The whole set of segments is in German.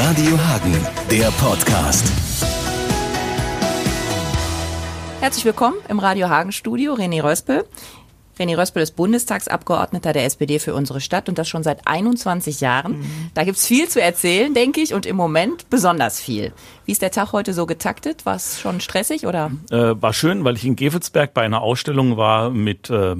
Radio Hagen, der Podcast. Herzlich willkommen im Radio Hagen Studio, René Röspel. René Röspel ist Bundestagsabgeordneter der SPD für unsere Stadt und das schon seit 21 Jahren. Mhm. Da gibt's viel zu erzählen, denke ich, und im Moment besonders viel. Wie ist der Tag heute so getaktet? War es schon stressig oder? Äh, war schön, weil ich in Gefelsberg bei einer Ausstellung war mit äh,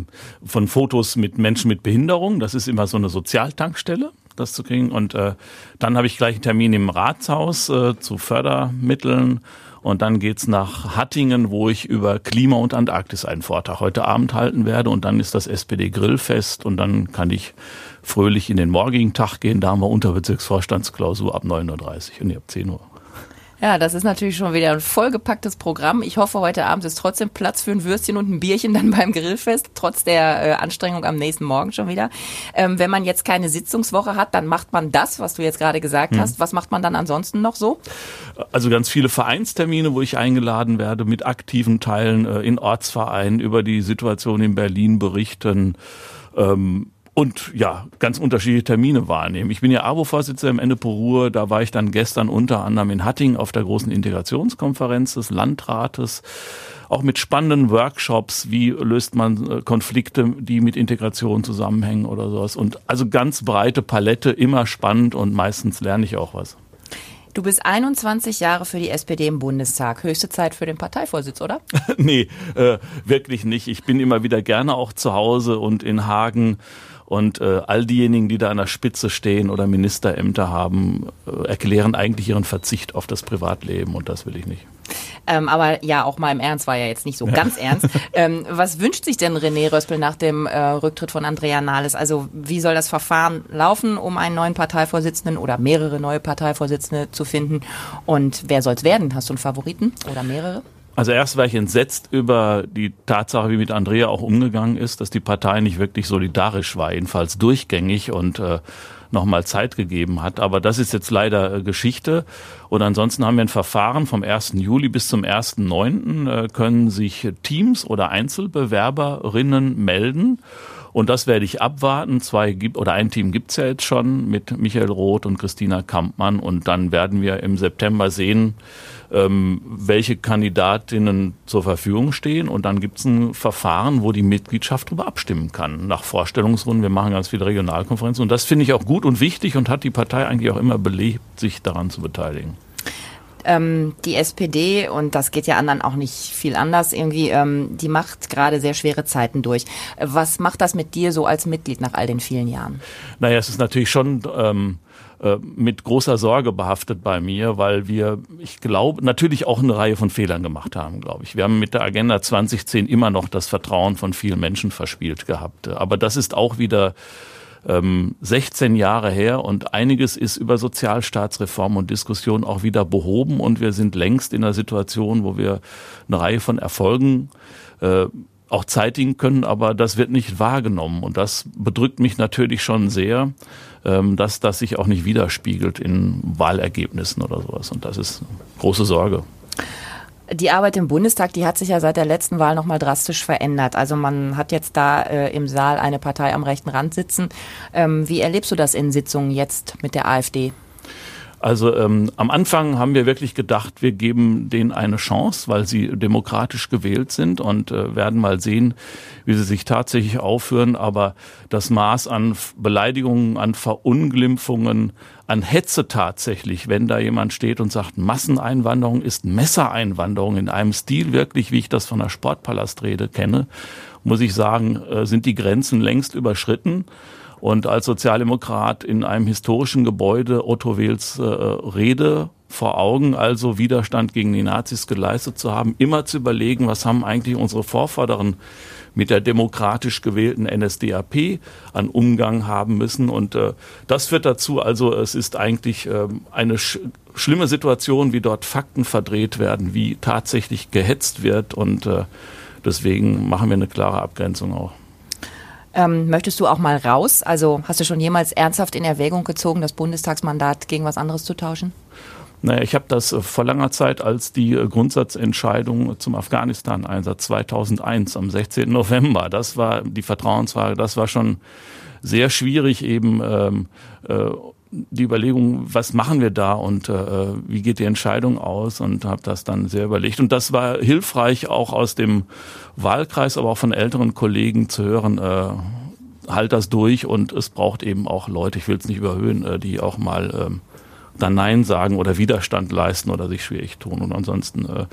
von Fotos mit Menschen mit Behinderung. Das ist immer so eine Sozialtankstelle das zu kriegen. Und äh, dann habe ich gleich einen Termin im Ratshaus äh, zu Fördermitteln. Und dann geht's nach Hattingen, wo ich über Klima und Antarktis einen Vortrag heute Abend halten werde. Und dann ist das SPD-Grillfest und dann kann ich fröhlich in den morgigen Tag gehen. Da haben wir Unterbezirksvorstandsklausur ab 9.30 Uhr und ich ab 10 Uhr. Ja, das ist natürlich schon wieder ein vollgepacktes Programm. Ich hoffe, heute Abend ist trotzdem Platz für ein Würstchen und ein Bierchen dann beim Grillfest, trotz der äh, Anstrengung am nächsten Morgen schon wieder. Ähm, wenn man jetzt keine Sitzungswoche hat, dann macht man das, was du jetzt gerade gesagt hm. hast. Was macht man dann ansonsten noch so? Also ganz viele Vereinstermine, wo ich eingeladen werde, mit aktiven Teilen äh, in Ortsvereinen über die Situation in Berlin berichten. Ähm, und ja, ganz unterschiedliche Termine wahrnehmen. Ich bin ja AWO-Vorsitzender im Ende Ruhe. Da war ich dann gestern unter anderem in Hattingen auf der großen Integrationskonferenz des Landrates. Auch mit spannenden Workshops, wie löst man äh, Konflikte, die mit Integration zusammenhängen oder sowas. Und also ganz breite Palette, immer spannend und meistens lerne ich auch was. Du bist 21 Jahre für die SPD im Bundestag. Höchste Zeit für den Parteivorsitz, oder? nee, äh, wirklich nicht. Ich bin immer wieder gerne auch zu Hause und in Hagen und äh, all diejenigen, die da an der Spitze stehen oder Ministerämter haben, äh, erklären eigentlich ihren Verzicht auf das Privatleben und das will ich nicht. Ähm, aber ja, auch mal im Ernst war ja jetzt nicht so ja. ganz ernst. Ähm, was wünscht sich denn René Röspel nach dem äh, Rücktritt von Andrea Nahles? Also wie soll das Verfahren laufen, um einen neuen Parteivorsitzenden oder mehrere neue Parteivorsitzende zu finden? Und wer soll es werden? Hast du einen Favoriten oder mehrere? Also erst war ich entsetzt über die Tatsache, wie mit Andrea auch umgegangen ist, dass die Partei nicht wirklich solidarisch war, jedenfalls durchgängig und äh, nochmal Zeit gegeben hat. Aber das ist jetzt leider äh, Geschichte. Und ansonsten haben wir ein Verfahren vom 1. Juli bis zum 1.9. Äh, können sich Teams oder Einzelbewerberinnen melden. Und das werde ich abwarten. Zwei gibt oder ein Team gibt's ja jetzt schon mit Michael Roth und Christina Kampmann. Und dann werden wir im September sehen, ähm, welche Kandidatinnen zur Verfügung stehen. Und dann gibt es ein Verfahren, wo die Mitgliedschaft darüber abstimmen kann. Nach Vorstellungsrunden. Wir machen ganz viele Regionalkonferenzen. Und das finde ich auch gut und wichtig und hat die Partei eigentlich auch immer belebt, sich daran zu beteiligen ähm, die SPD, und das geht ja anderen auch nicht viel anders, irgendwie, ähm, die macht gerade sehr schwere Zeiten durch. Was macht das mit dir so als Mitglied nach all den vielen Jahren? Naja, es ist natürlich schon ähm, äh, mit großer Sorge behaftet bei mir, weil wir, ich glaube, natürlich auch eine Reihe von Fehlern gemacht haben, glaube ich. Wir haben mit der Agenda 2010 immer noch das Vertrauen von vielen Menschen verspielt gehabt. Aber das ist auch wieder ähm, 16 Jahre her und einiges ist über Sozialstaatsreform und Diskussion auch wieder behoben und wir sind längst in einer Situation, wo wir eine Reihe von Erfolgen äh, auch zeitigen können, aber das wird nicht wahrgenommen. Und das bedrückt mich natürlich schon sehr, ähm, dass das sich auch nicht widerspiegelt in Wahlergebnissen oder sowas. Und das ist große Sorge. Die Arbeit im Bundestag, die hat sich ja seit der letzten Wahl nochmal drastisch verändert. Also man hat jetzt da äh, im Saal eine Partei am rechten Rand sitzen. Ähm, wie erlebst du das in Sitzungen jetzt mit der AfD? Also ähm, am Anfang haben wir wirklich gedacht, wir geben denen eine Chance, weil sie demokratisch gewählt sind und äh, werden mal sehen, wie sie sich tatsächlich aufführen. Aber das Maß an Beleidigungen, an Verunglimpfungen, an Hetze tatsächlich, wenn da jemand steht und sagt, Masseneinwanderung ist Messereinwanderung in einem Stil wirklich, wie ich das von der Sportpalastrede kenne, muss ich sagen, äh, sind die Grenzen längst überschritten. Und als Sozialdemokrat in einem historischen Gebäude Otto Wehls äh, Rede vor Augen, also Widerstand gegen die Nazis geleistet zu haben, immer zu überlegen, was haben eigentlich unsere Vorvorderen mit der demokratisch gewählten NSDAP an Umgang haben müssen. Und äh, das führt dazu, also es ist eigentlich äh, eine sch schlimme Situation, wie dort Fakten verdreht werden, wie tatsächlich gehetzt wird. Und äh, deswegen machen wir eine klare Abgrenzung auch. Ähm, möchtest du auch mal raus? Also hast du schon jemals ernsthaft in Erwägung gezogen, das Bundestagsmandat gegen was anderes zu tauschen? Naja, ich habe das äh, vor langer Zeit als die äh, Grundsatzentscheidung zum Afghanistan-Einsatz 2001 am 16. November, das war die Vertrauensfrage, das war schon sehr schwierig eben ähm, äh, die Überlegung, was machen wir da und äh, wie geht die Entscheidung aus und habe das dann sehr überlegt. Und das war hilfreich auch aus dem Wahlkreis, aber auch von älteren Kollegen zu hören, äh, halt das durch und es braucht eben auch Leute, ich will es nicht überhöhen, äh, die auch mal äh, dann Nein sagen oder Widerstand leisten oder sich schwierig tun. Und ansonsten äh,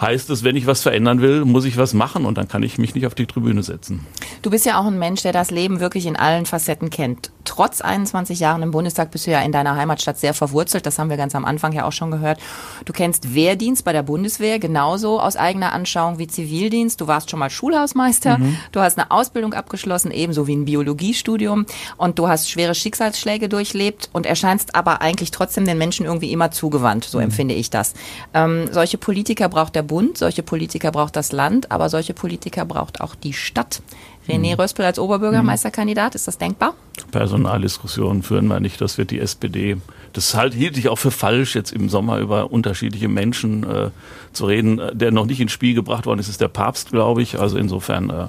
heißt es, wenn ich was verändern will, muss ich was machen und dann kann ich mich nicht auf die Tribüne setzen. Du bist ja auch ein Mensch, der das Leben wirklich in allen Facetten kennt. Trotz 21 Jahren im Bundestag bist du ja in deiner Heimatstadt sehr verwurzelt. Das haben wir ganz am Anfang ja auch schon gehört. Du kennst Wehrdienst bei der Bundeswehr genauso aus eigener Anschauung wie Zivildienst. Du warst schon mal Schulhausmeister. Mhm. Du hast eine Ausbildung abgeschlossen, ebenso wie ein Biologiestudium. Und du hast schwere Schicksalsschläge durchlebt und erscheinst aber eigentlich trotzdem den Menschen irgendwie immer zugewandt. So mhm. empfinde ich das. Ähm, solche Politiker braucht der Bund, solche Politiker braucht das Land, aber solche Politiker braucht auch die Stadt. René mhm. Röspel als Oberbürgermeisterkandidat, ist das denkbar? Personaldiskussionen führen wir nicht, das wird die SPD. Das halt, hielt ich auch für falsch, jetzt im Sommer über unterschiedliche Menschen äh, zu reden. Der noch nicht ins Spiel gebracht worden ist, ist der Papst, glaube ich. Also insofern äh,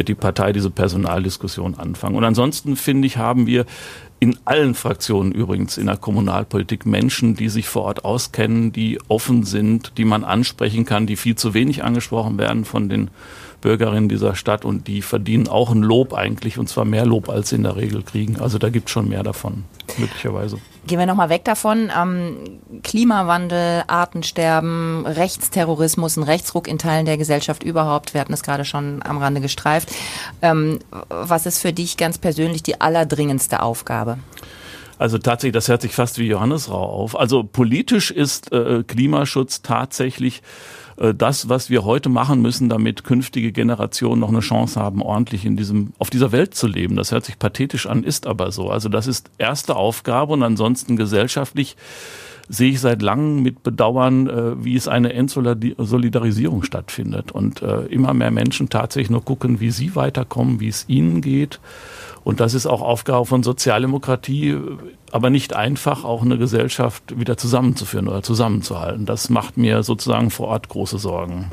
wird die Partei diese Personaldiskussion anfangen. Und ansonsten finde ich, haben wir in allen Fraktionen übrigens in der Kommunalpolitik Menschen, die sich vor Ort auskennen, die offen sind, die man ansprechen kann, die viel zu wenig angesprochen werden von den Bürgerinnen dieser Stadt und die verdienen auch ein Lob eigentlich und zwar mehr Lob, als sie in der Regel kriegen. Also da gibt es schon mehr davon, möglicherweise. Gehen wir nochmal weg davon. Ähm, Klimawandel, Artensterben, Rechtsterrorismus, ein Rechtsruck in Teilen der Gesellschaft überhaupt. Wir hatten es gerade schon am Rande gestreift. Ähm, was ist für dich ganz persönlich die allerdringendste Aufgabe? Also tatsächlich, das hört sich fast wie Johannesrau auf. Also politisch ist äh, Klimaschutz tatsächlich das, was wir heute machen müssen, damit künftige Generationen noch eine Chance haben, ordentlich in diesem, auf dieser Welt zu leben. Das hört sich pathetisch an, ist aber so. Also das ist erste Aufgabe und ansonsten gesellschaftlich sehe ich seit langem mit Bedauern, äh, wie es eine Entsolidarisierung stattfindet und äh, immer mehr Menschen tatsächlich nur gucken, wie sie weiterkommen, wie es ihnen geht und das ist auch Aufgabe von Sozialdemokratie, aber nicht einfach, auch eine Gesellschaft wieder zusammenzuführen oder zusammenzuhalten. Das macht mir sozusagen vor Ort große Sorgen.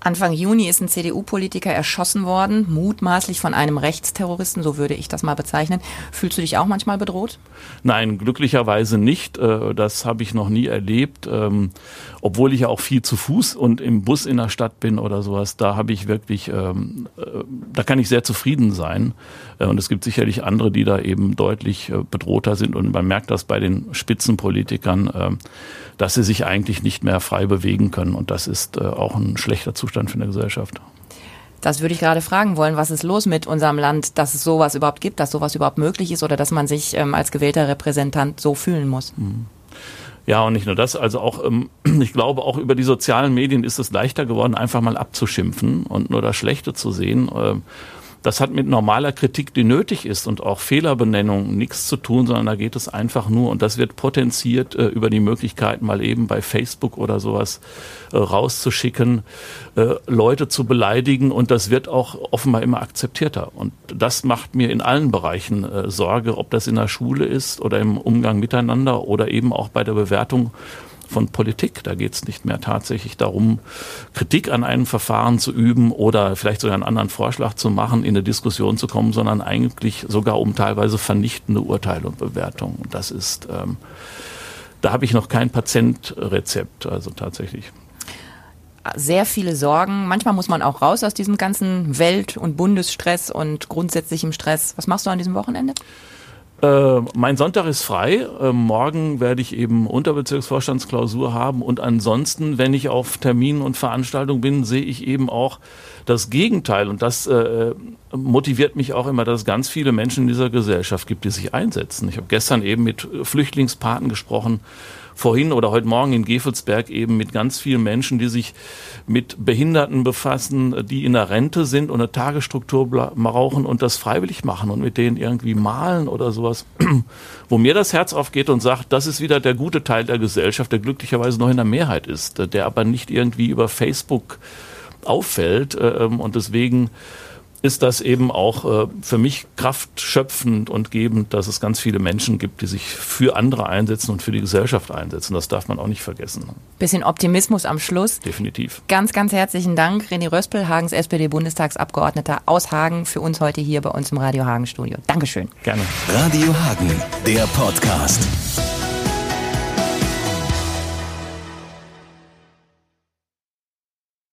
Anfang Juni ist ein CDU-Politiker erschossen worden, mutmaßlich von einem Rechtsterroristen, so würde ich das mal bezeichnen. Fühlst du dich auch manchmal bedroht? Nein, glücklicherweise nicht. Äh, das habe ich noch nie erlebt. Ähm, obwohl ich ja auch viel zu Fuß und im Bus in der Stadt bin oder sowas, da habe ich wirklich, ähm, äh, da kann ich sehr zufrieden sein. Äh, und es gibt sicherlich andere, die da eben deutlich bedrohter sind. Und man merkt das bei den Spitzenpolitikern dass sie sich eigentlich nicht mehr frei bewegen können. Und das ist auch ein schlechter Zustand für eine Gesellschaft. Das würde ich gerade fragen wollen. Was ist los mit unserem Land, dass es sowas überhaupt gibt, dass sowas überhaupt möglich ist oder dass man sich ähm, als gewählter Repräsentant so fühlen muss? Mhm. Ja, und nicht nur das, also auch, ähm, ich glaube, auch über die sozialen Medien ist es leichter geworden, einfach mal abzuschimpfen und nur das Schlechte zu sehen. Ähm, das hat mit normaler Kritik, die nötig ist und auch Fehlerbenennung nichts zu tun, sondern da geht es einfach nur und das wird potenziert äh, über die Möglichkeit, mal eben bei Facebook oder sowas äh, rauszuschicken, äh, Leute zu beleidigen und das wird auch offenbar immer akzeptierter. Und das macht mir in allen Bereichen äh, Sorge, ob das in der Schule ist oder im Umgang miteinander oder eben auch bei der Bewertung von Politik. Da geht es nicht mehr tatsächlich darum, Kritik an einem Verfahren zu üben oder vielleicht sogar einen anderen Vorschlag zu machen, in eine Diskussion zu kommen, sondern eigentlich sogar um teilweise vernichtende Urteile und Bewertungen. Das ist, ähm, da habe ich noch kein Patientrezept, also tatsächlich sehr viele Sorgen. Manchmal muss man auch raus aus diesem ganzen Welt- und Bundesstress und grundsätzlichem Stress. Was machst du an diesem Wochenende? Äh, mein Sonntag ist frei. Äh, morgen werde ich eben Unterbezirksvorstandsklausur haben. Und ansonsten, wenn ich auf Terminen und Veranstaltungen bin, sehe ich eben auch das Gegenteil. Und das äh, motiviert mich auch immer, dass es ganz viele Menschen in dieser Gesellschaft gibt, die sich einsetzen. Ich habe gestern eben mit Flüchtlingspaten gesprochen vorhin oder heute Morgen in Gefelsberg eben mit ganz vielen Menschen, die sich mit Behinderten befassen, die in der Rente sind und eine Tagesstruktur brauchen und das freiwillig machen und mit denen irgendwie malen oder sowas, wo mir das Herz aufgeht und sagt, das ist wieder der gute Teil der Gesellschaft, der glücklicherweise noch in der Mehrheit ist, der aber nicht irgendwie über Facebook auffällt ähm, und deswegen ist das eben auch äh, für mich kraftschöpfend und gebend, dass es ganz viele Menschen gibt, die sich für andere einsetzen und für die Gesellschaft einsetzen. Das darf man auch nicht vergessen. Bisschen Optimismus am Schluss. Definitiv. Ganz, ganz herzlichen Dank, René Röspel, Hagens SPD-Bundestagsabgeordneter aus Hagen, für uns heute hier bei uns im Radio Hagen Studio. Dankeschön. Gerne. Radio Hagen, der Podcast.